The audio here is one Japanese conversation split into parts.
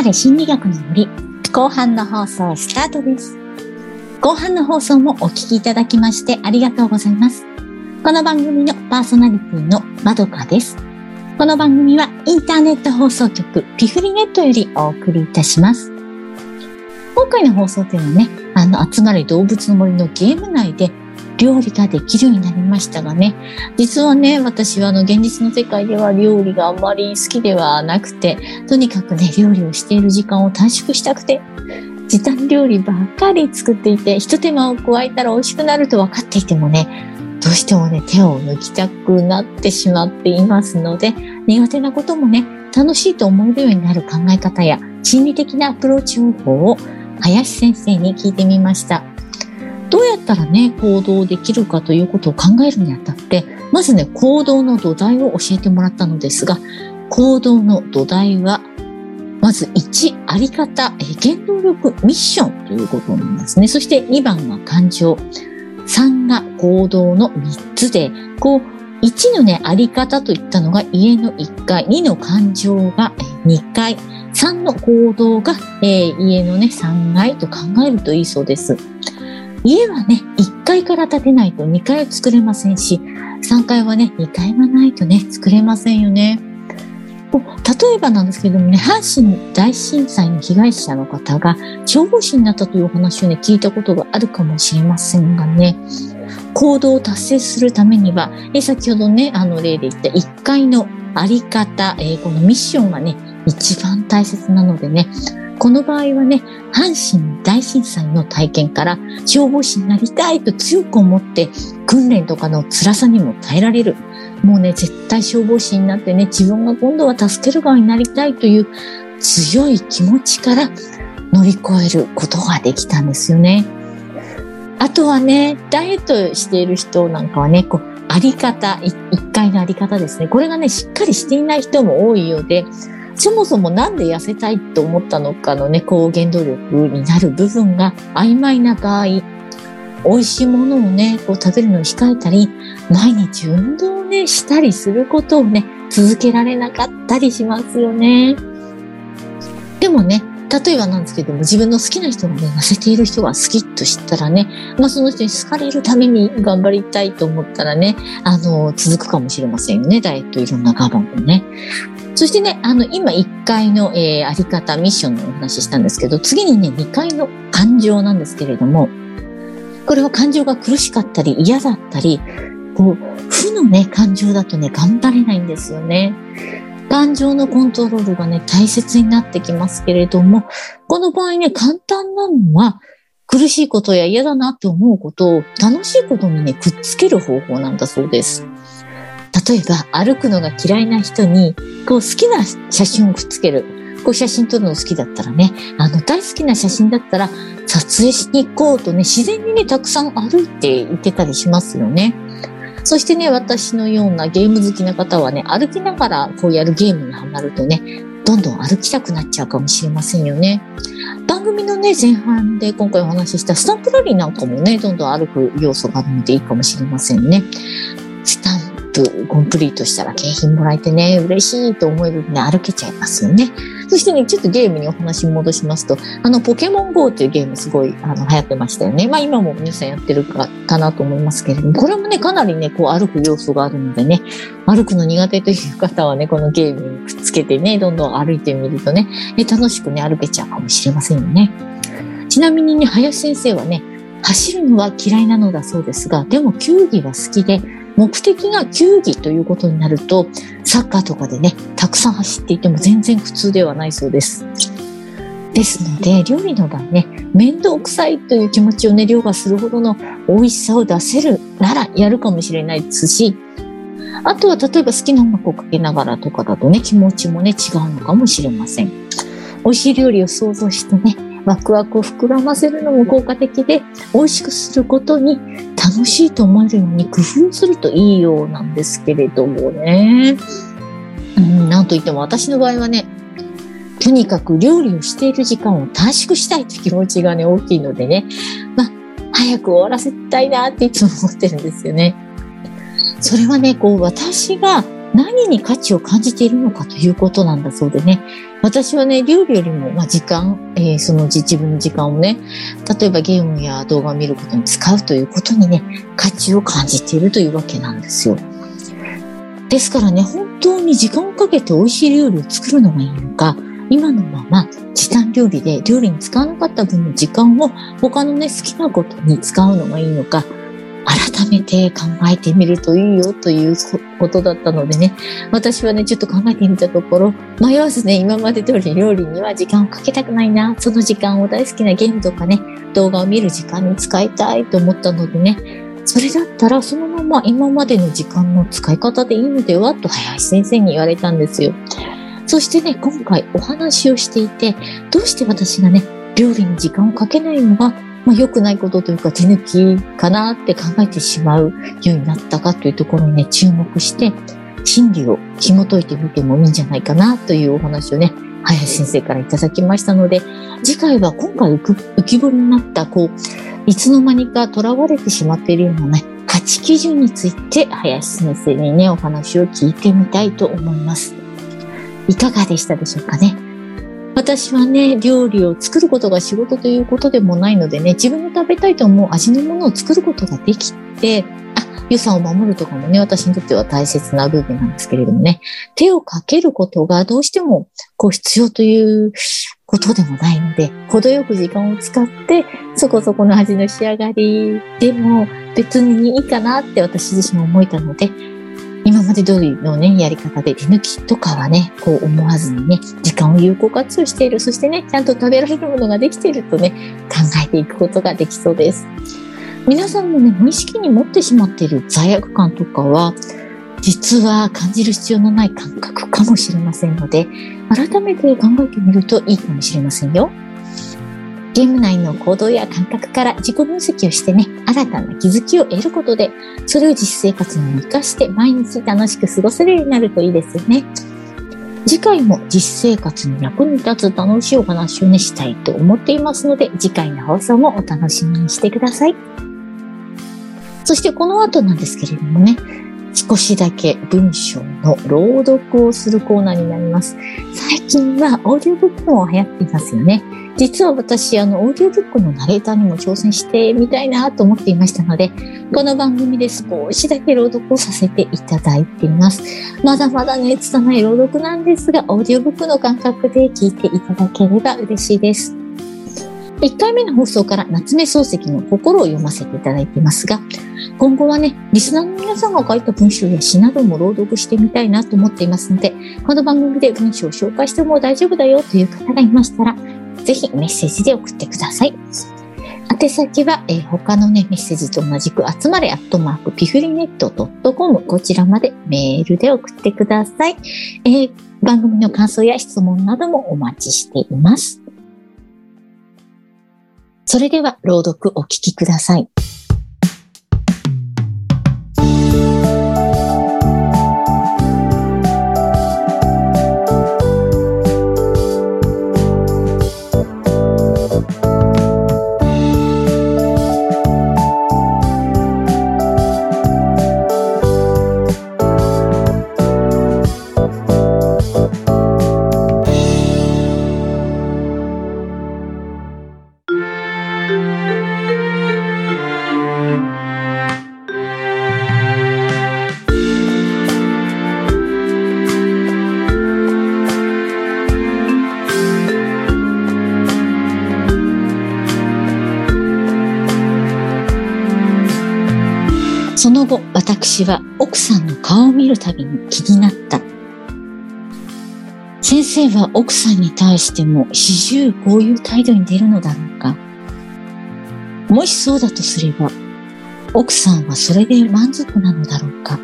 がれ心理学の森後半の放送スタートです。後半の放送もお聞きいただきましてありがとうございます。この番組のパーソナリティのまどかです。この番組はインターネット放送局ピフリネットよりお送りいたします。今回の放送というのはね、あの、集まれ動物の森のゲーム内で料理ができるようになりましたがね、実はね、私はあの、現実の世界では料理があんまり好きではなくて、とにかくね、料理をしている時間を短縮したくて、時短料理ばっかり作っていて、一手間を加えたら美味しくなると分かっていてもね、どうしてもね、手を抜きたくなってしまっていますので、苦手なこともね、楽しいと思えるようになる考え方や心理的なアプローチ方法を林先生に聞いてみました。どうやったらね、行動できるかということを考えるにあたって、まずね、行動の土台を教えてもらったのですが、行動の土台は、まず1、あり方、原動力、ミッションということなんですね。そして2番は感情、3が行動の3つで、こう、1のね、あり方といったのが家の1階、2の感情が2階、3の行動が、えー、家のね、3階と考えるといいそうです。家はね、1階から建てないと2階を作れませんし、3階はね、2階がないとね、作れませんよね。例えばなんですけどもね、阪神大震災の被害者の方が消防士になったというお話をね、聞いたことがあるかもしれませんがね、行動を達成するためには、え先ほどね、あの例で言った1階のあり方、え、このミッションがね、一番大切なのでね、この場合はね、阪神大震災の体験から消防士になりたいと強く思って訓練とかの辛さにも耐えられる。もうね、絶対消防士になってね、自分が今度は助ける側になりたいという強い気持ちから乗り越えることができたんですよね。あとはね、ダイエットしている人なんかはね、こう、あり方、一回のあり方ですね。これがね、しっかりしていない人も多いようで、そもそもなんで痩せたいと思ったのかのね、こう原動力になる部分が曖昧な場合、美味しいものをね、こう食べるのを控えたり、毎日運動をね、したりすることをね、続けられなかったりしますよね。でもね、例えばなんですけども、自分の好きな人がね、痩せている人が好きと知ったらね、まあその人に好かれるために頑張りたいと思ったらね、あの、続くかもしれませんよね。ダイエットいろんな我慢もね。そしてね、あの、今1階の、えー、あり方、ミッションのお話ししたんですけど、次にね、2階の感情なんですけれども、これは感情が苦しかったり嫌だったり、こう、負のね、感情だとね、頑張れないんですよね。感情のコントロールがね、大切になってきますけれども、この場合ね、簡単なのは、苦しいことや嫌だなって思うことを楽しいことにね、くっつける方法なんだそうです。例えば、歩くのが嫌いな人に、こう好きな写真をくっつける。こう写真撮るの好きだったらね、あの大好きな写真だったら撮影しに行こうとね、自然にね、たくさん歩いて行ってたりしますよね。そしてね、私のようなゲーム好きな方はね、歩きながらこうやるゲームにハマるとね、どんどん歩きたくなっちゃうかもしれませんよね。番組のね、前半で今回お話ししたスタンプラリーなんかもね、どんどん歩く要素があるのでいいかもしれませんね。スタンプコンプリートしたら景品もらえてね、嬉しいと思えるんで歩けちゃいますよね。そしてね、ちょっとゲームにお話戻しますと、あの、ポケモン GO っていうゲームすごい、あの、流行ってましたよね。まあ今も皆さんやってるか、かなと思いますけれども、これもね、かなりね、こう歩く要素があるのでね、歩くの苦手という方はね、このゲームにくっつけてね、どんどん歩いてみるとね、え楽しくね、歩けちゃうかもしれませんよね。ちなみにね、林先生はね、走るのは嫌いなのだそうですが、でも球技は好きで、目的が球技ということになると、サッカーとかでね、たくさん走っていても全然苦痛ではないそうです。ですので、料理の場合ね、面倒くさいという気持ちをね、凌駕するほどの美味しさを出せるならやるかもしれないですし、あとは例えば好きな音楽をかけながらとかだとね、気持ちもね、違うのかもしれません。美味しい料理を想像してね、ワクワクを膨らませるのも効果的で、美味しくすることに楽しいと思えるように工夫するといいようなんですけれどもね。うん、なんといっても私の場合はね、とにかく料理をしている時間を短縮したいという気持ちがね、大きいのでね、まあ、早く終わらせたいなっていつも思ってるんですよね。それはね、こう、私が何に価値を感じているのかということなんだそうでね。私はね、料理よりも、ま、時間、えー、その自分の時間をね、例えばゲームや動画を見ることに使うということにね、価値を感じているというわけなんですよ。ですからね、本当に時間をかけて美味しい料理を作るのがいいのか、今のまま時短料理で料理に使わなかった分の時間を他のね、好きなことに使うのがいいのか、改めて考えてみるといいよということだったのでね、私はね、ちょっと考えてみたところ、迷わずね、今まで通り料理には時間をかけたくないな、その時間を大好きなゲームとかね、動画を見る時間に使いたいと思ったのでね、それだったらそのまま今までの時間の使い方でいいのではと林先生に言われたんですよ。そしてね、今回お話をしていて、どうして私がね、料理に時間をかけないのが、まあ、良くないことというか手抜きかなって考えてしまうようになったかというところにね、注目して、心理を紐解いてみてもいいんじゃないかなというお話をね、林先生からいただきましたので、次回は今回浮き彫りになった、こう、いつの間にか囚われてしまっているようなね、価値基準について林先生にね、お話を聞いてみたいと思います。いかがでしたでしょうかね？私はね、料理を作ることが仕事ということでもないのでね、自分の食べたいと思う味のものを作ることができて、あ、予算を守るとかもね、私にとっては大切な部分なんですけれどもね、手をかけることがどうしてもこう必要ということでもないので、程よく時間を使って、そこそこの味の仕上がりでも別にいいかなって私自身も思えたので、今まで通りのね、やり方で手抜きとかはね、こう思わずにね、時間を有効活用している。そしてね、ちゃんと食べられるものができているとね、考えていくことができそうです。皆さんもね、無意識に持ってしまっている罪悪感とかは、実は感じる必要のない感覚かもしれませんので、改めて考えてみるといいかもしれませんよ。ゲーム内の行動や感覚から自己分析をしてね、新たな気づきを得ることで、それを実生活に活かして毎日楽しく過ごせるようになるといいですよね。次回も実生活に役に立つ楽しいお話をね、したいと思っていますので、次回の放送もお楽しみにしてください。そしてこの後なんですけれどもね、少しだけ文章の朗読をするコーナーになります。最近はオーディオブックも流行っていますよね。実は私、あの、オーディオブックのナレーターにも挑戦してみたいなと思っていましたので、この番組で少しだけ朗読をさせていただいています。まだまだね、拙い朗読なんですが、オーディオブックの感覚で聞いていただければ嬉しいです。1回目の放送から夏目漱石の心を読ませていただいていますが、今後はね、リスナーの皆さんが書いた文章や詩なども朗読してみたいなと思っていますので、この番組で文章を紹介しても大丈夫だよという方がいましたら、ぜひメッセージで送ってください。宛先は、えー、他のね、メッセージと同じく、集まれアットマークピフリネット .com こちらまでメールで送ってください。えー、番組の感想や質問などもお待ちしています。それでは朗読お聞きください。その後、私は奥さんの顔を見るたびに気になった。先生は奥さんに対しても始終こういう態度に出るのだろうか？もしそうだとすれば、奥さんはそれで満足なのだろうか？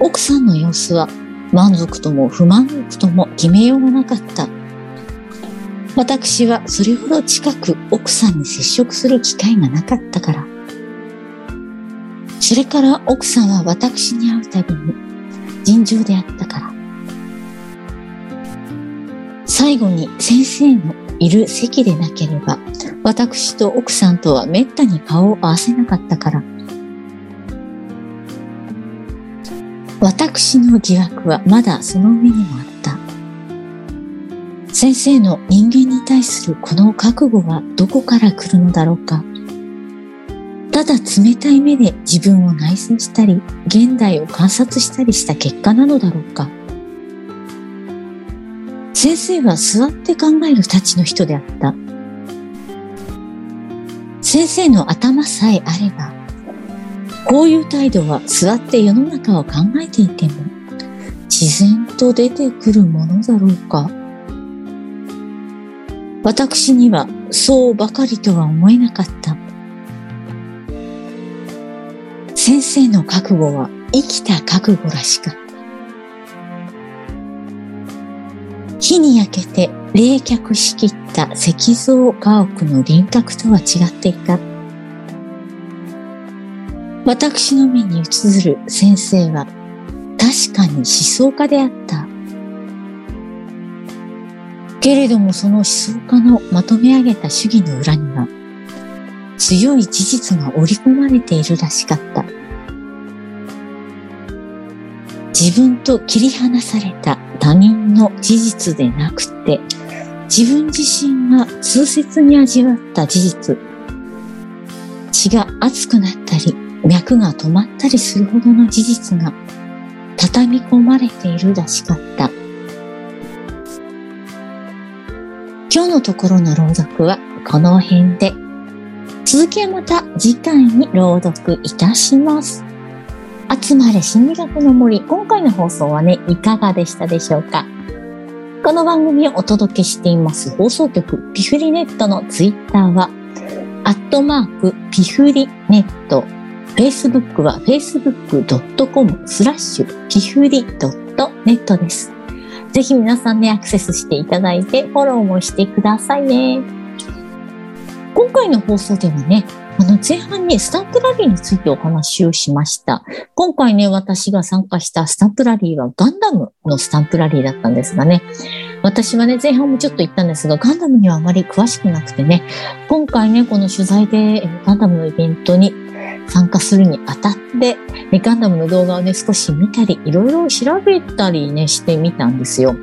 奥さんの様子は満足とも不満足とも決めようがなかった。私はそれほど近く奥さんに接触する機会がなかったから。それから奥さんは私に会うたびに尋常であったから。最後に先生のいる席でなければ、私と奥さんとはめったに顔を合わせなかったから。私の疑惑はまだその上にもあった。先生の人間に対するこの覚悟はどこから来るのだろうか。ただ冷たい目で自分を内省したり、現代を観察したりした結果なのだろうか。先生は座って考えるたちの人であった。先生の頭さえあれば、こういう態度は座って世の中を考えていても、自然と出てくるものだろうか。私にはそうばかりとは思えなかった。先生の覚悟は生きた覚悟らしかっ火に焼けて冷却しきった石像家屋の輪郭とは違っていた。私の目に映る先生は確かに思想家であった。けれどもその思想家のまとめ上げた主義の裏には強い事実が織り込まれているらしかった。自分と切り離された他人の事実でなくて、自分自身が痛切に味わった事実、血が熱くなったり、脈が止まったりするほどの事実が畳み込まれているらしかった。今日のところの朗読はこの辺で続きはまた次回に朗読いたします。集まれ心理学の森。今回の放送はね、いかがでしたでしょうか？この番組をお届けしています放送局ピフリネットのツイッターは、アットマークピフリネット。Facebook は facebook.com スラッシュピフリ .net です。ぜひ皆さんね、アクセスしていただいて、フォローもしてくださいね。今回の放送ではね、あの前半にスタンプラリーについてお話をしました。今回ね、私が参加したスタンプラリーはガンダムのスタンプラリーだったんですがね、私はね、前半もちょっと言ったんですが、ガンダムにはあまり詳しくなくてね、今回ね、この取材でガンダムのイベントに参加するにあたって、ガンダムの動画をね、少し見たり、いろいろ調べたりね、してみたんですよ。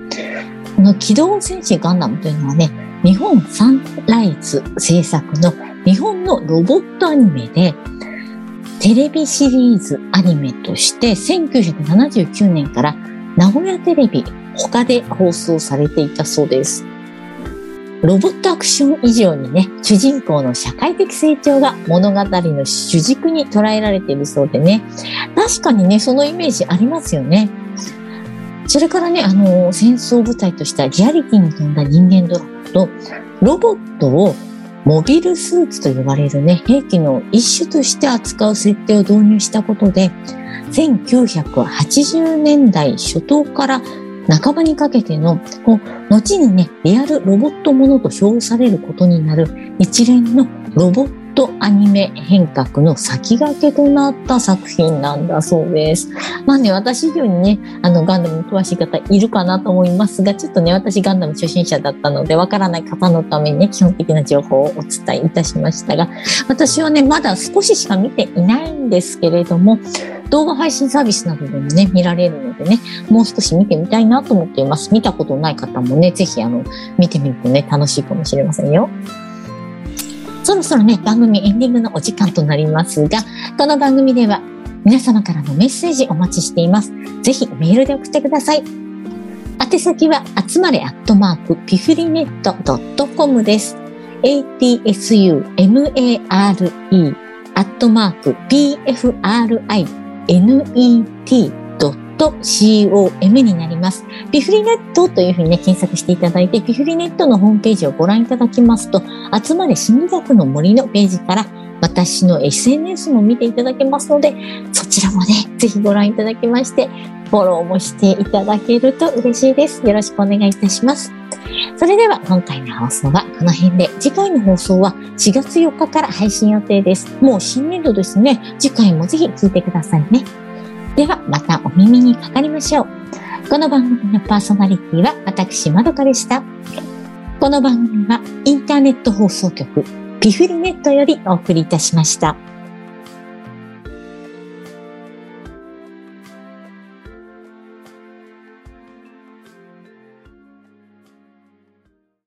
この機動戦士ガンダムというのはね、日本サンライズ制作の日本のロボットアニメで、テレビシリーズアニメとして1979年から名古屋テレビ他で放送されていたそうです。ロボットアクション以上にね、主人公の社会的成長が物語の主軸に捉えられているそうでね、確かにね、そのイメージありますよね。それからね、あの、戦争舞台としたリアリティに富んだ人間ドラマと、ロボットをモビルスーツと呼ばれるね、兵器の一種として扱う設定を導入したことで、1980年代初頭から半ばにかけての、こう、後にね、リアルロボットものと称されることになる一連のロボットアニメ変革の先駆けとなった作品なんだそうです。まあね、私以上にね、あの、ガンダムに詳しい方いるかなと思いますが、ちょっとね、私ガンダム初心者だったので、わからない方のためにね、基本的な情報をお伝えいたしましたが、私はね、まだ少ししか見ていないんですけれども、動画配信サービスなどでもね、見られるのでね、もう少し見てみたいなと思っています。見たことない方もね、ぜひあの、見てみるとね、楽しいかもしれませんよ。そろそろね、番組エンディングのお時間となりますが、この番組では皆様からのメッセージお待ちしています。ぜひメールで送ってください。宛先は、集まれアットマーク、ピフリネット .com です。atsumare アットマーク、pfrinet .com になります。ピフリネットというふうにね、検索していただいて、ピフリネットのホームページをご覧いただきますと、集まれ心理学の森のページから、私の SNS も見ていただけますので、そちらもね、ぜひご覧いただきまして、フォローもしていただけると嬉しいです。よろしくお願いいたします。それでは今回の放送はこの辺で、次回の放送は4月4日から配信予定です。もう新年度ですね。次回もぜひ聞いてくださいね。ではまたお耳にかかりましょう。この番組のパーソナリティは私、まどかでした。この番組はインターネット放送局ピフリネットよりお送りいたしました。